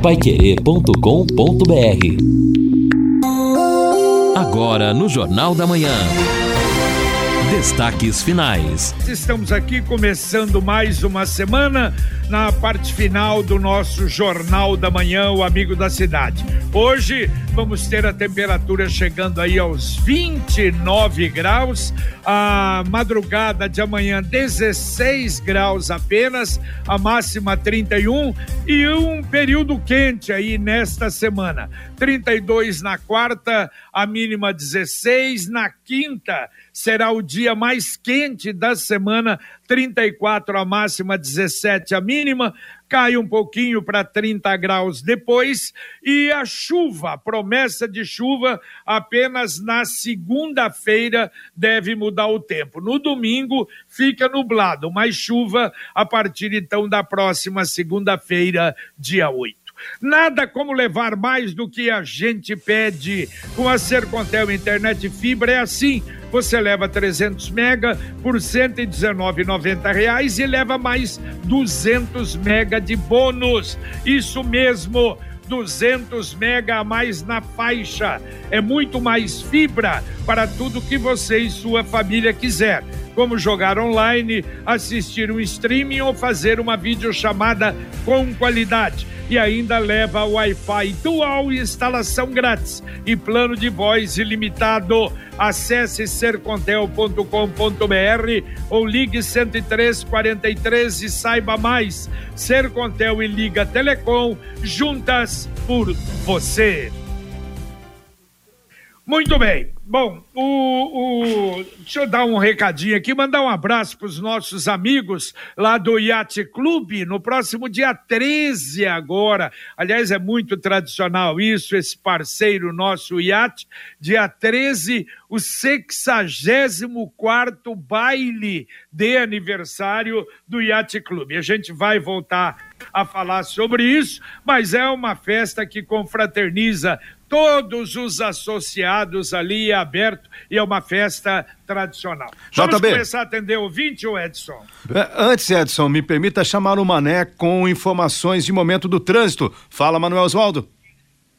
paiquerê.com.br Agora no Jornal da Manhã. Destaques finais. Estamos aqui começando mais uma semana na parte final do nosso Jornal da Manhã, o Amigo da Cidade. Hoje vamos ter a temperatura chegando aí aos 29 graus, a madrugada de amanhã 16 graus apenas, a máxima 31 e um período quente aí nesta semana. 32 na quarta, a mínima 16 na quinta será o dia mais quente da semana, 34 a máxima, 17 a mínima, cai um pouquinho para 30 graus depois, e a chuva, promessa de chuva, apenas na segunda-feira deve mudar o tempo. No domingo fica nublado, mas chuva a partir então da próxima segunda-feira, dia 8. Nada como levar mais do que a gente pede. Com a Sercontel Internet Fibra é assim. Você leva 300 mega por R$ 119,90 e leva mais 200 mega de bônus. Isso mesmo. 200 mega a mais na faixa. É muito mais fibra para tudo que você e sua família quiser como jogar online, assistir um streaming ou fazer uma videochamada com qualidade. E ainda leva Wi-Fi dual e instalação grátis e plano de voz ilimitado. Acesse sercontel.com.br ou ligue 10343 e saiba mais. Sercontel e Liga Telecom, juntas por você. Muito bem. Bom, o, o, deixa eu dar um recadinho aqui, mandar um abraço para os nossos amigos lá do Yacht Clube, no próximo dia 13 agora. Aliás, é muito tradicional isso, esse parceiro nosso Yacht. Dia 13, o 64 baile de aniversário do Yacht Clube. A gente vai voltar a falar sobre isso, mas é uma festa que confraterniza todos os associados ali, é aberto e é uma festa tradicional. Vamos JB. começar a atender o ouvinte, ou Edson? É, antes, Edson, me permita chamar o Mané com informações de momento do trânsito. Fala, Manuel Oswaldo.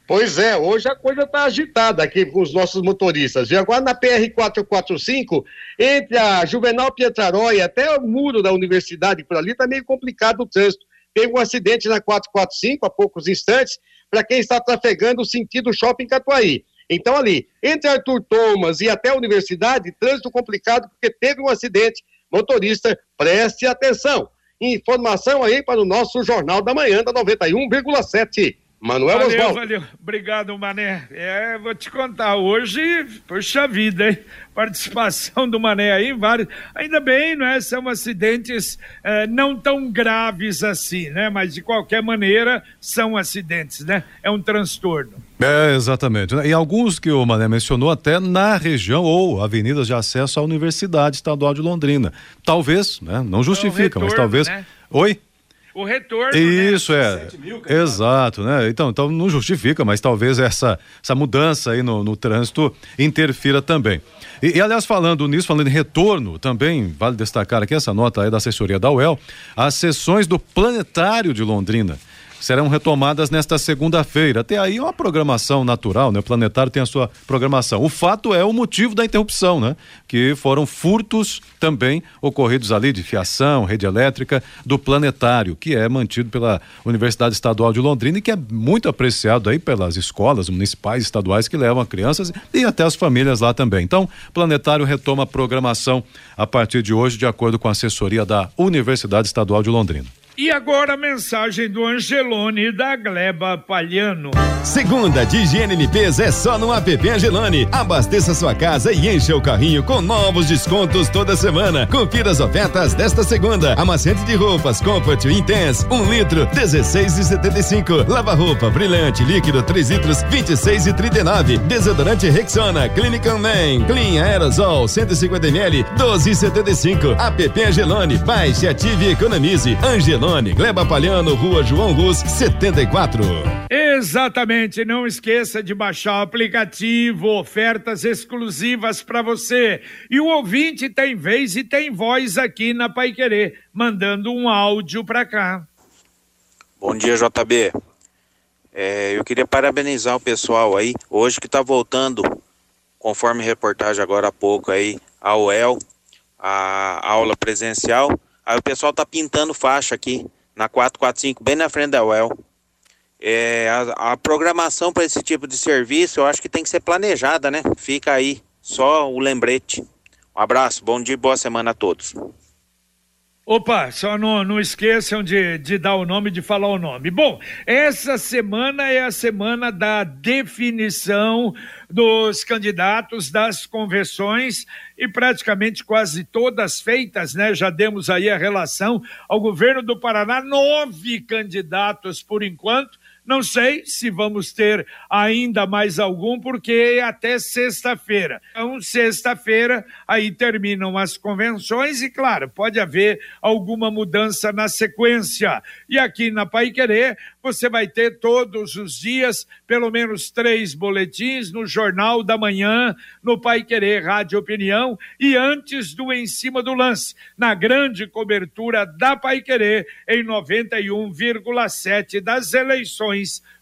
Pois é, hoje a coisa está agitada aqui com os nossos motoristas. E agora na PR-445, entre a Juvenal Pietrarói até o muro da universidade por ali, está meio complicado o trânsito. Teve um acidente na 445 há poucos instantes, para quem está trafegando sentido shopping Catuaí. Então, ali, entre Arthur Thomas e até a universidade, trânsito complicado porque teve um acidente. Motorista, preste atenção. Informação aí para o nosso Jornal da Manhã da 91,7. Manuel valeu, Oswaldo. Valeu, obrigado, Mané. É, vou te contar, hoje, puxa vida, hein? Participação do Mané aí, vários. Ainda bem, né? São acidentes é, não tão graves assim, né? Mas de qualquer maneira, são acidentes, né? É um transtorno. É, exatamente. E alguns que o Mané mencionou até na região ou avenidas de acesso à Universidade Estadual de Londrina. Talvez, né? Não justifica, é retorno, mas talvez. Né? Oi? O retorno. Né? Isso, né? é. Mil, Exato, né? Então, então não justifica, mas talvez essa, essa mudança aí no, no trânsito interfira também. E, e, aliás, falando nisso, falando em retorno, também vale destacar aqui essa nota aí da assessoria da UEL, as sessões do Planetário de Londrina serão retomadas nesta segunda-feira. Até aí é uma programação natural, né? O planetário tem a sua programação. O fato é o motivo da interrupção, né? Que foram furtos também ocorridos ali de fiação, rede elétrica do planetário, que é mantido pela Universidade Estadual de Londrina e que é muito apreciado aí pelas escolas municipais estaduais que levam crianças e até as famílias lá também. Então, planetário retoma a programação a partir de hoje, de acordo com a assessoria da Universidade Estadual de Londrina. E agora a mensagem do Angelone da Gleba Palhano. Segunda de higiene e limpeza é só no app Angelone. Abasteça sua casa e encha o carrinho com novos descontos toda semana. Confira as ofertas desta segunda. Amaciante de roupas Comfort Intense, 1 um litro, 16,75. Lava-roupa brilhante líquido 3 litros, 26,39. Desodorante Rexona Clinical Man Clean Aerosol 150 ml, 12,75. App Angelone. Baixe, ative e economize. Angelone Angelone, Gleba Palhano, Rua João Luz, 74. Exatamente, não esqueça de baixar o aplicativo, ofertas exclusivas para você. E o ouvinte tem vez e tem voz aqui na Pai Querer, mandando um áudio para cá. Bom dia, JB. É, eu queria parabenizar o pessoal aí, hoje que está voltando, conforme reportagem agora há pouco aí, a UEL, a aula presencial. Aí o pessoal tá pintando faixa aqui na 445, bem na frente da UEL. É, a, a programação para esse tipo de serviço eu acho que tem que ser planejada, né? Fica aí, só o lembrete. Um abraço, bom dia e boa semana a todos. Opa, só não, não esqueçam de, de dar o nome, de falar o nome. Bom, essa semana é a semana da definição dos candidatos das convenções e praticamente quase todas feitas, né? Já demos aí a relação ao governo do Paraná, nove candidatos por enquanto não sei se vamos ter ainda mais algum, porque é até sexta-feira. Então, sexta-feira, aí terminam as convenções e, claro, pode haver alguma mudança na sequência. E aqui na Pai Querer, você vai ter todos os dias pelo menos três boletins no Jornal da Manhã, no Pai Querer Rádio Opinião e antes do Em Cima do Lance, na grande cobertura da Pai Querer em 91,7 das eleições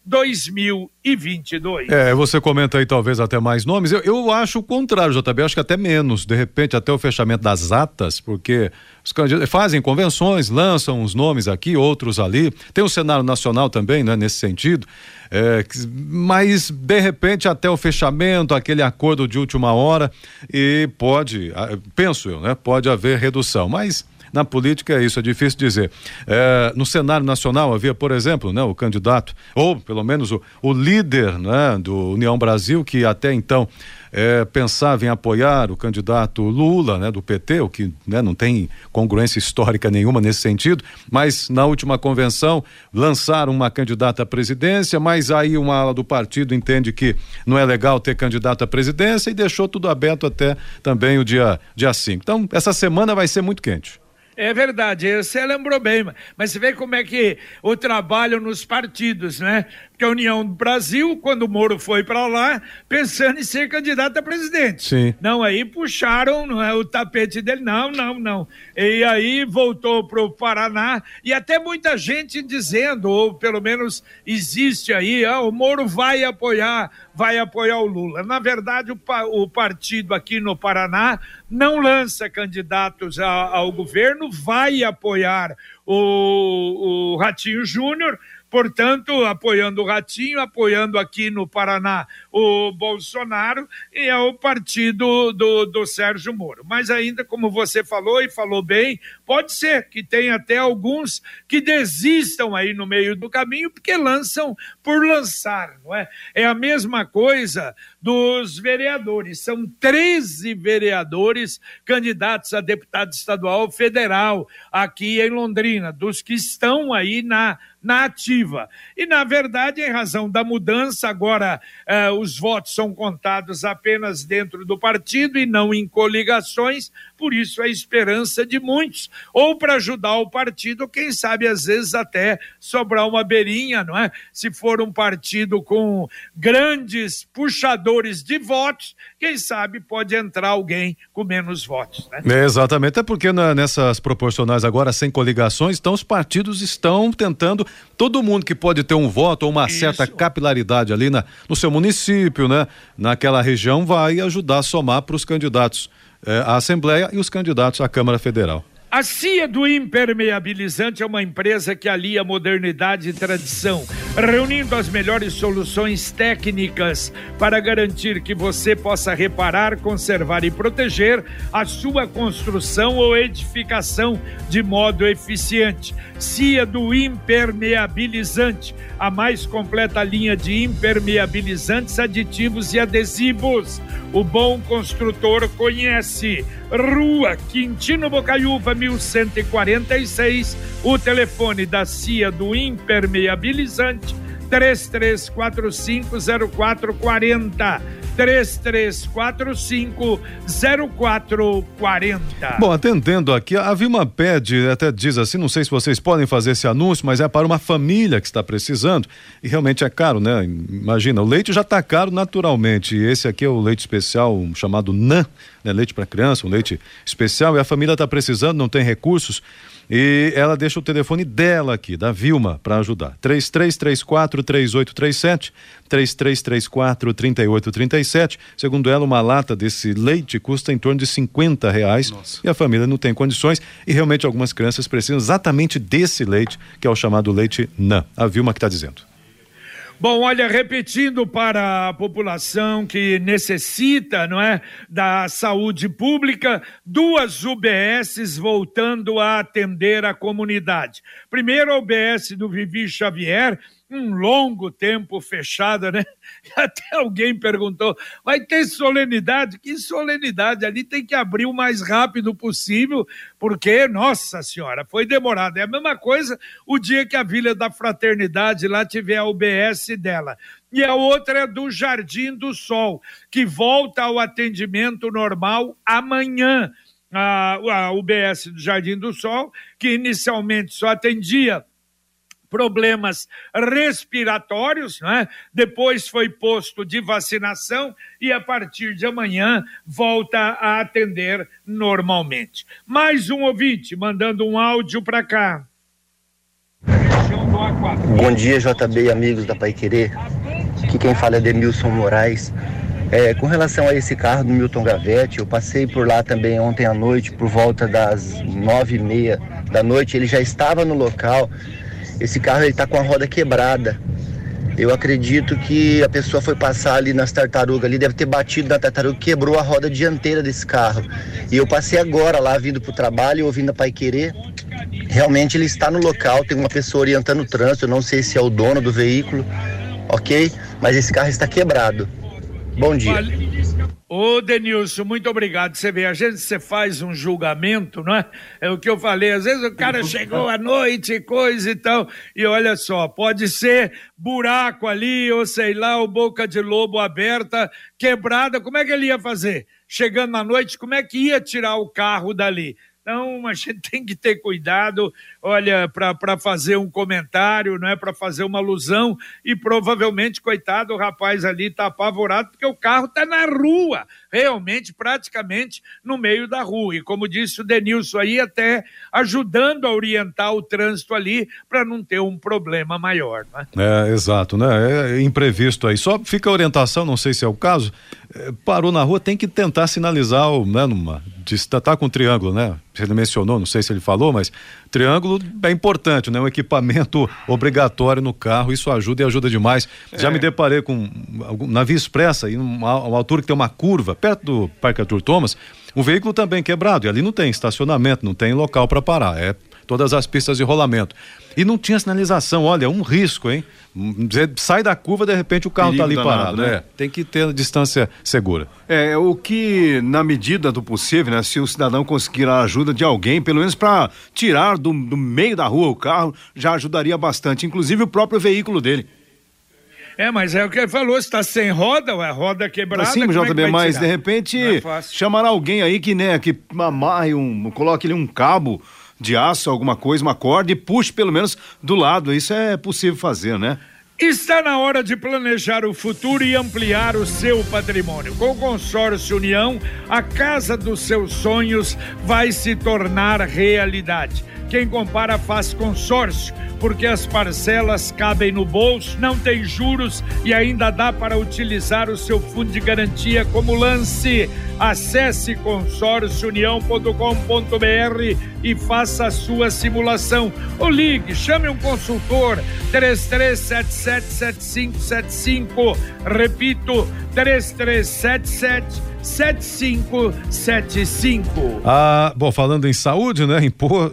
2022. É, você comenta aí talvez até mais nomes. Eu, eu acho o contrário, JB, acho que até menos, de repente até o fechamento das atas, porque os candidatos fazem convenções, lançam os nomes aqui, outros ali. Tem o cenário nacional também, né, nesse sentido. É, mas de repente até o fechamento, aquele acordo de última hora e pode, penso eu, né, pode haver redução, mas na política é isso, é difícil dizer. É, no cenário nacional havia, por exemplo, né, o candidato, ou pelo menos o, o líder né, do União Brasil, que até então é, pensava em apoiar o candidato Lula, né, do PT, o que né, não tem congruência histórica nenhuma nesse sentido, mas na última convenção lançaram uma candidata à presidência, mas aí uma ala do partido entende que não é legal ter candidato à presidência e deixou tudo aberto até também o dia 5. Dia então, essa semana vai ser muito quente. É verdade, você lembrou bem, mas você vê como é que o trabalho nos partidos, né? Que a União do Brasil, quando o Moro foi para lá, pensando em ser candidato a presidente. Sim. Não, aí puxaram não é, o tapete dele, não, não, não. E aí voltou para o Paraná, e até muita gente dizendo, ou pelo menos existe aí, ah, o Moro vai apoiar, vai apoiar o Lula. Na verdade, o, o partido aqui no Paraná não lança candidatos a, ao governo, vai apoiar o, o Ratinho Júnior, portanto, apoiando o Ratinho, apoiando aqui no Paraná o Bolsonaro, e é o partido do, do Sérgio Moro. Mas ainda, como você falou e falou bem, pode ser que tenha até alguns que desistam aí no meio do caminho, porque lançam por lançar, não é? É a mesma coisa dos vereadores. São 13 vereadores candidatos a deputado estadual federal aqui em Londrina, dos que estão aí na na ativa. E, na verdade, em razão da mudança, agora eh, os votos são contados apenas dentro do partido e não em coligações, por isso a esperança de muitos, ou para ajudar o partido, quem sabe às vezes até sobrar uma beirinha, não é? Se for um partido com grandes puxadores de votos, quem sabe pode entrar alguém com menos votos, né? É, exatamente, é porque na, nessas proporcionais agora sem coligações, então os partidos estão tentando, todo mundo que pode ter um voto ou uma Isso. certa capilaridade ali na, no seu município, né? Naquela região vai ajudar a somar para os candidatos eh, à Assembleia e os candidatos à Câmara Federal. A CIA do Impermeabilizante é uma empresa que alia modernidade e tradição, reunindo as melhores soluções técnicas para garantir que você possa reparar, conservar e proteger a sua construção ou edificação de modo eficiente. CIA do Impermeabilizante, a mais completa linha de impermeabilizantes, aditivos e adesivos. O bom construtor conhece. Rua Quintino Bocaiúva, 1146. O telefone da CIA do Impermeabilizante, 33450440. 33450440. Bom, atendendo aqui, a Vilma pede, até diz assim, não sei se vocês podem fazer esse anúncio, mas é para uma família que está precisando e realmente é caro, né? Imagina, o leite já está caro naturalmente e esse aqui é o leite especial chamado NAN, né? Leite para criança, um leite especial e a família está precisando, não tem recursos E ela deixa o telefone dela aqui, da Vilma, para ajudar. 3334 3837 3334 3837. Segundo ela, uma lata desse leite custa em torno de 50 reais Nossa. e a família não tem condições e realmente algumas crianças precisam exatamente desse leite, que é o chamado leite NAN. A Vilma que está dizendo. Bom, olha, repetindo para a população que necessita, não é, da saúde pública, duas UBSs voltando a atender a comunidade. Primeiro, a UBS do Vivi Xavier, um longo tempo fechada, né? Até alguém perguntou: vai ter solenidade? Que solenidade? Ali tem que abrir o mais rápido possível, porque, nossa senhora, foi demorado. É a mesma coisa o dia que a Vila da Fraternidade lá tiver a UBS dela. E a outra é do Jardim do Sol, que volta ao atendimento normal amanhã. A, a UBS do Jardim do Sol, que inicialmente só atendia problemas respiratórios, né? depois foi posto de vacinação e a partir de amanhã volta a atender normalmente. Mais um ouvinte mandando um áudio para cá. Bom dia, JB e amigos da Pai Querer. Aqui quem fala é Demilson Moraes. É, com relação a esse carro do Milton Gavete, eu passei por lá também ontem à noite, por volta das nove e meia da noite. Ele já estava no local esse carro está com a roda quebrada. Eu acredito que a pessoa foi passar ali nas tartarugas, ali deve ter batido na tartaruga, quebrou a roda dianteira desse carro. E eu passei agora lá vindo para o trabalho, ouvindo a Pai Querer. Realmente ele está no local, tem uma pessoa orientando o trânsito, eu não sei se é o dono do veículo, ok? Mas esse carro está quebrado. Bom dia. Ô, Denilson, muito obrigado. Você vê, a gente você faz um julgamento, não é? É o que eu falei. Às vezes o cara chegou à noite, coisa e tal, e olha só, pode ser buraco ali, ou sei lá, o boca de lobo aberta, quebrada. Como é que ele ia fazer? Chegando à noite, como é que ia tirar o carro dali? Então, a gente tem que ter cuidado, olha, para fazer um comentário, não é para fazer uma alusão e provavelmente, coitado, o rapaz ali está apavorado porque o carro está na rua, realmente, praticamente no meio da rua. E como disse o Denilson aí, até ajudando a orientar o trânsito ali para não ter um problema maior. Né? É, exato, né? É imprevisto aí. Só fica a orientação, não sei se é o caso, parou na rua, tem que tentar sinalizar, né, numa tá, tá com triângulo, né? Ele mencionou, não sei se ele falou, mas triângulo é importante, né? Um equipamento obrigatório no carro, isso ajuda e ajuda demais. É. Já me deparei com na Via Expressa, em uma, uma, altura que tem uma curva, perto do Parque Arthur Thomas, um veículo também quebrado, e ali não tem estacionamento, não tem local para parar, é todas as pistas de rolamento. E não tinha sinalização, olha, um risco, hein? sai da curva, de repente o carro está ali danado, parado. Né? É, tem que ter distância segura. É, o que, na medida do possível, né? Se o cidadão conseguir a ajuda de alguém, pelo menos para tirar do, do meio da rua o carro, já ajudaria bastante, inclusive o próprio veículo dele. É, mas é o que ele falou, está sem roda, a roda quebrada. Sim, JB, é mas de repente é chamará alguém aí que, né, que amarre um, coloque ali um cabo de aço, alguma coisa, uma corda e puxe pelo menos do lado. Isso é possível fazer, né? Está na hora de planejar o futuro e ampliar o seu patrimônio. Com o Consórcio União, a casa dos seus sonhos vai se tornar realidade. Quem compara faz consórcio, porque as parcelas cabem no bolso, não tem juros e ainda dá para utilizar o seu fundo de garantia como lance. Acesse consórciounião.com.br e faça a sua simulação. Ou ligue, chame um consultor 33777575. Repito, 3377 7575. Ah, bom, falando em saúde, né?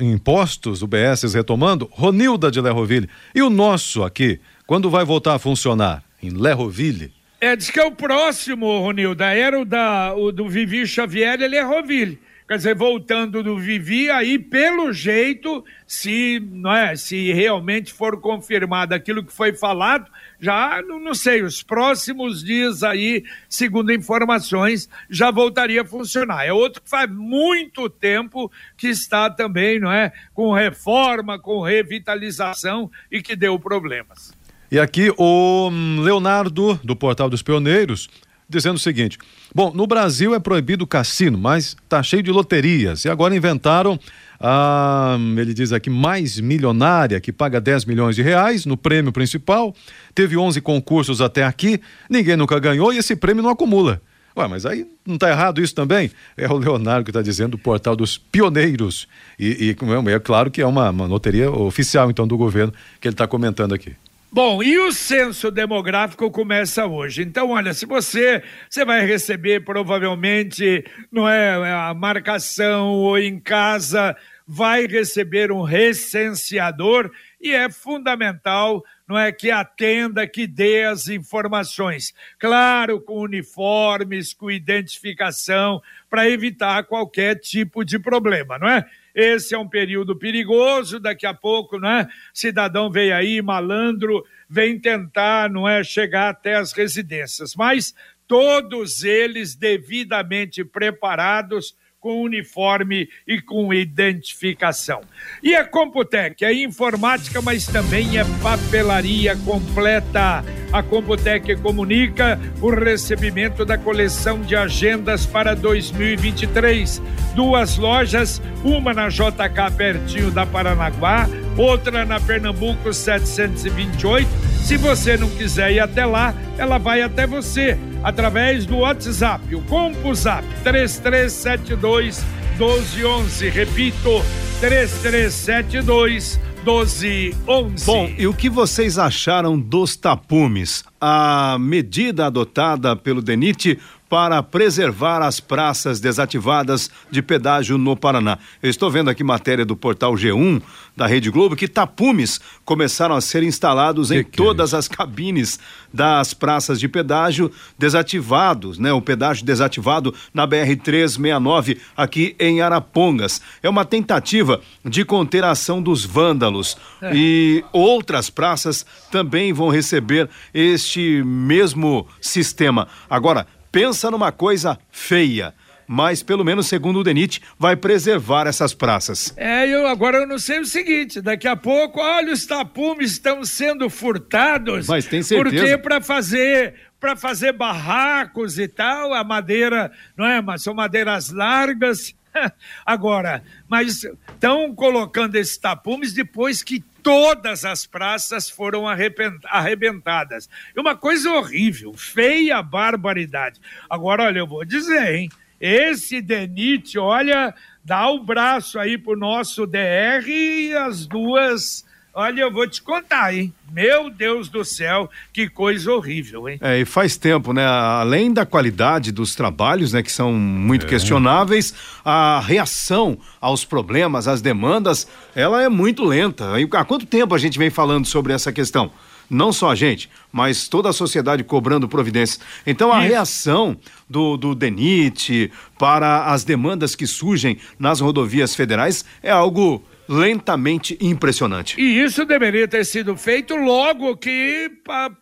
Impostos, UBS retomando, Ronilda de Lerroville. E o nosso aqui, quando vai voltar a funcionar? Em Lerroville? É, diz que é o próximo, Ronilda. Era o, da, o do Vivi Xavier, ele é Roville. Quer dizer, voltando do Vivi, aí, pelo jeito, se, não é, se realmente for confirmado aquilo que foi falado, já, não, não sei, os próximos dias aí, segundo informações, já voltaria a funcionar. É outro que faz muito tempo que está também, não é, com reforma, com revitalização e que deu problemas. E aqui o Leonardo, do Portal dos Pioneiros, dizendo o seguinte: Bom, no Brasil é proibido o cassino, mas tá cheio de loterias. E agora inventaram a, ele diz aqui, mais milionária, que paga 10 milhões de reais no prêmio principal, teve 11 concursos até aqui, ninguém nunca ganhou e esse prêmio não acumula. Ué, mas aí não está errado isso também? É o Leonardo que está dizendo, do portal dos pioneiros. E, e é claro que é uma, uma loteria oficial, então, do governo, que ele está comentando aqui. Bom, e o censo demográfico começa hoje. Então, olha, se você você vai receber provavelmente, não é, a marcação ou em casa, vai receber um recenseador e é fundamental não é que atenda, que dê as informações. Claro, com uniformes, com identificação, para evitar qualquer tipo de problema, não é? Esse é um período perigoso, daqui a pouco, não é? Cidadão vem aí, malandro, vem tentar, não é, chegar até as residências, mas todos eles devidamente preparados com uniforme e com identificação. E a Computec é informática, mas também é papelaria completa. A Computec comunica o recebimento da coleção de agendas para 2023. Duas lojas, uma na JK pertinho da Paranaguá, outra na Pernambuco 728. Se você não quiser ir até lá, ela vai até você através do WhatsApp, o CompuZap 3372 1211. Repito, 3372 1211. Bom, e o que vocês acharam dos tapumes? A medida adotada pelo DENIT para preservar as praças desativadas de pedágio no Paraná. Eu estou vendo aqui matéria do portal G1 da Rede Globo que tapumes começaram a ser instalados que em que é todas é as cabines das praças de pedágio desativados, né? O pedágio desativado na BR 369 aqui em Arapongas. É uma tentativa de conter a ação dos vândalos é. e outras praças também vão receber este mesmo sistema. Agora, pensa numa coisa feia mas pelo menos segundo o DENIT vai preservar essas praças. É, eu agora eu não sei o seguinte, daqui a pouco, olha os tapumes estão sendo furtados. Mas tem certeza. Porque para fazer para fazer barracos e tal, a madeira, não é, mas são madeiras largas. Agora, mas estão colocando esses tapumes depois que todas as praças foram arrebentadas. É uma coisa horrível, feia barbaridade. Agora, olha, eu vou dizer, hein? Esse Denit, olha, dá o braço aí pro nosso DR e as duas Olha, eu vou te contar, hein? Meu Deus do céu, que coisa horrível, hein? É, e faz tempo, né? Além da qualidade dos trabalhos, né, que são muito é. questionáveis, a reação aos problemas, às demandas, ela é muito lenta. Há quanto tempo a gente vem falando sobre essa questão? Não só a gente, mas toda a sociedade cobrando providências. Então a reação do, do DENIT para as demandas que surgem nas rodovias federais é algo lentamente impressionante. E isso deveria ter sido feito logo que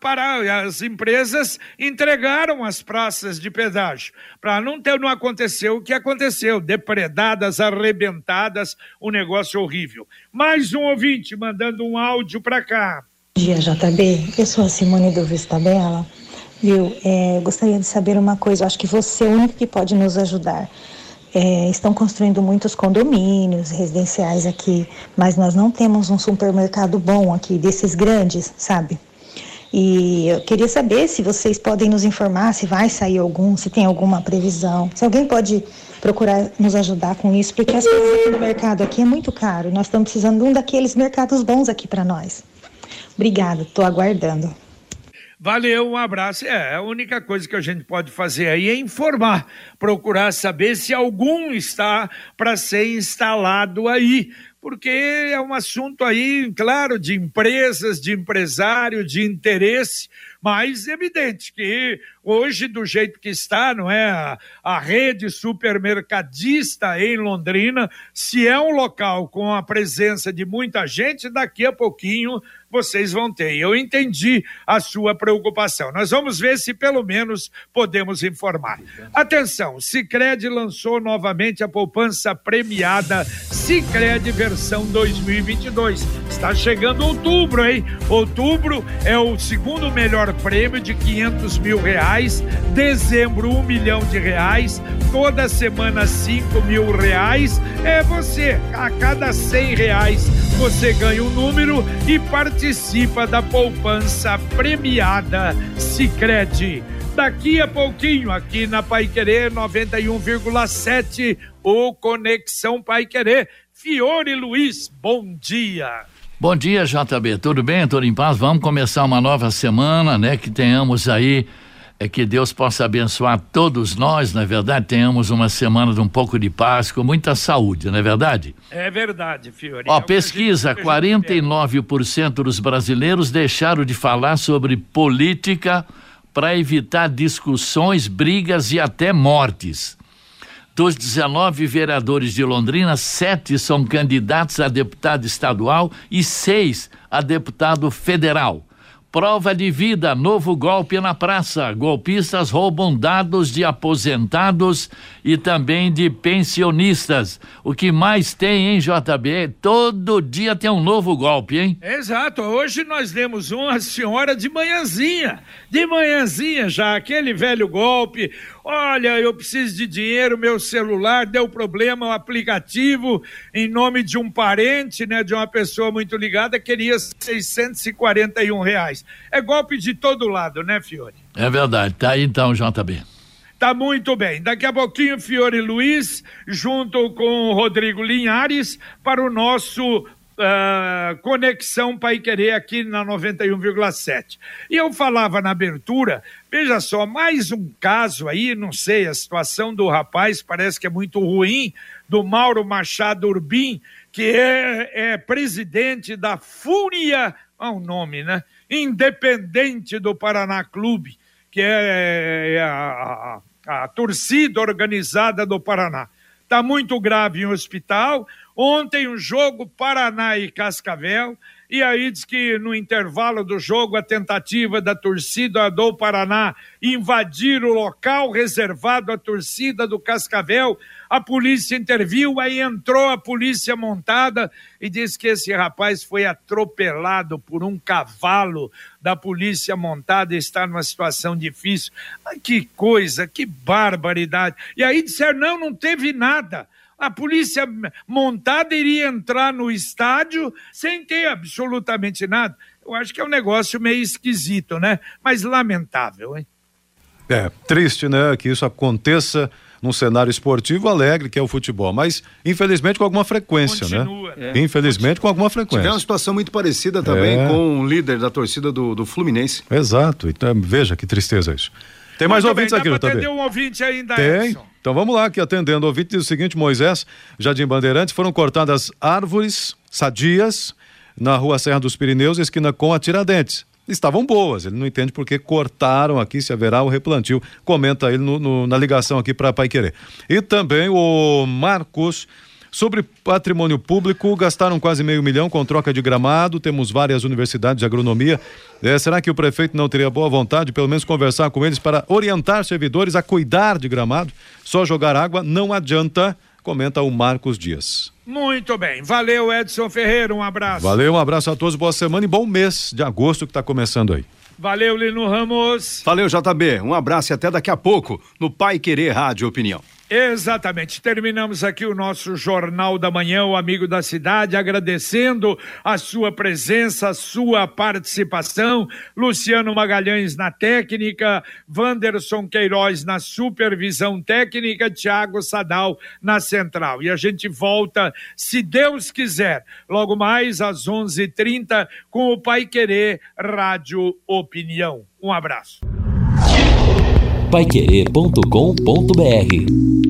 para as empresas entregaram as praças de pedágio, para não ter não acontecer o que aconteceu, depredadas, arrebentadas, um negócio horrível. Mais um ouvinte mandando um áudio para cá. Dia, JB. Eu sou a Simone do Vista Bela. Viu? É, gostaria de saber uma coisa. Eu acho que você é o único que pode nos ajudar. É, estão construindo muitos condomínios residenciais aqui, mas nós não temos um supermercado bom aqui, desses grandes, sabe? E eu queria saber se vocês podem nos informar se vai sair algum, se tem alguma previsão. Se alguém pode procurar nos ajudar com isso, porque as coisas aqui no mercado aqui é muito caro. Nós estamos precisando de um daqueles mercados bons aqui para nós. Obrigada, estou aguardando. Valeu, um abraço. É, a única coisa que a gente pode fazer aí é informar, procurar saber se algum está para ser instalado aí, porque é um assunto aí, claro, de empresas, de empresário, de interesse, mas evidente que hoje, do jeito que está, não é? A, a, rede supermercadista em Londrina, se é um local com a presença de muita gente, daqui a pouquinho vocês vão ter. Eu entendi a sua preocupação. Nós vamos ver se pelo menos podemos informar. Atenção, Sicredi lançou novamente a poupança premiada Sicredi versão versão 2022. Está chegando outubro, hein? Outubro é o segundo melhor prêmio de 500 mil reais, dezembro um milhão de reais, toda semana cinco mil reais. É você, a cada cem reais você ganha um número e participa da poupança premiada Sicredi. Daqui a pouquinho, aqui na Pai Querer 91,7, o Conexão Pai Querer. Fiore Luiz, bom dia. Bom dia, JB. Tudo bem? Tudo em paz? Vamos começar uma nova semana, né? Que tenhamos aí é que Deus possa abençoar todos nós, na é verdade, tenhamos uma semana de um pouco de paz, com muita saúde, não é verdade? É verdade, Fiore. Ó, é pesquisa, 49% dos brasileiros deixaram de falar sobre política para evitar discussões, brigas e até mortes. Dos 19 vereadores de Londrina, sete são candidatos a deputado estadual e seis a deputado federal. Prova de vida, novo golpe na praça. Golpistas roubam dados de aposentados e também de pensionistas. O que mais tem, hein, JB? Todo dia tem um novo golpe, hein? Exato. Hoje nós demos uma senhora de manhãzinha. De manhãzinha já, aquele velho golpe. Olha, eu preciso de dinheiro, meu celular deu problema, o aplicativo, em nome de um parente, né, de uma pessoa muito ligada, queria 641 reais. É golpe de todo lado, né, Fiore? É verdade. Tá aí então, JB. Tá muito bem. Daqui a pouquinho, Fiore Luiz, junto com o Rodrigo Linhares, para o nosso uh, Conexão Pai Querer aqui na 91,7. E eu falava na abertura, veja só, mais um caso aí, não sei, a situação do rapaz parece que é muito ruim, do Mauro Machado Urbim, que é, é presidente da Fúria, é um nome, né? Independente do Paraná Clube, que é, é a, a, a torcida organizada do Paraná. Está muito grave em hospital. Ontem, um jogo Paraná e Cascavel. E aí diz que no intervalo do jogo, a tentativa da torcida do Paraná invadir o local reservado à torcida do Cascavel. A polícia interviu, aí entrou a polícia montada e diz que esse rapaz foi atropelado por um cavalo da polícia montada e está numa situação difícil. Que coisa, que barbaridade. E aí disseram: não, não teve nada a polícia montada iria entrar no estádio sem ter absolutamente nada. Eu acho que é um negócio meio esquisito, né? Mas lamentável, hein? É, triste, né? Que isso aconteça num cenário esportivo alegre que é o futebol, mas infelizmente com alguma frequência, né? Continua, né? É. Infelizmente com alguma frequência. Tivemos uma situação muito parecida também é. com o líder da torcida do, do Fluminense. Exato, então veja que tristeza isso. Tem mais ouvintes bem, aqui, doutor. Tem um ouvinte ainda, Tem. Edson. Então vamos lá, que atendendo o ouvinte diz o seguinte, Moisés, Jardim Bandeirantes, foram cortadas árvores sadias na rua Serra dos Pirineus, esquina com a Tiradentes. Estavam boas, ele não entende porque cortaram aqui, se haverá o replantio. Comenta ele no, no, na ligação aqui para Pai Querer. E também o Marcos Sobre patrimônio público, gastaram quase meio milhão com troca de gramado. Temos várias universidades de agronomia. É, será que o prefeito não teria boa vontade, pelo menos conversar com eles para orientar servidores a cuidar de gramado? Só jogar água não adianta, comenta o Marcos Dias. Muito bem. Valeu, Edson Ferreira. Um abraço. Valeu, um abraço a todos. Boa semana e bom mês de agosto que está começando aí. Valeu, Lino Ramos. Valeu, JB. Um abraço e até daqui a pouco no Pai Querer Rádio Opinião. Exatamente. Terminamos aqui o nosso Jornal da Manhã, o Amigo da Cidade, agradecendo a sua presença, a sua participação. Luciano Magalhães na técnica, Wanderson Queiroz na supervisão técnica, Tiago Sadal na central. E a gente volta, se Deus quiser, logo mais às 11:30 h 30 com o Pai Querer Rádio Opinião. Um abraço paiquerê.com.br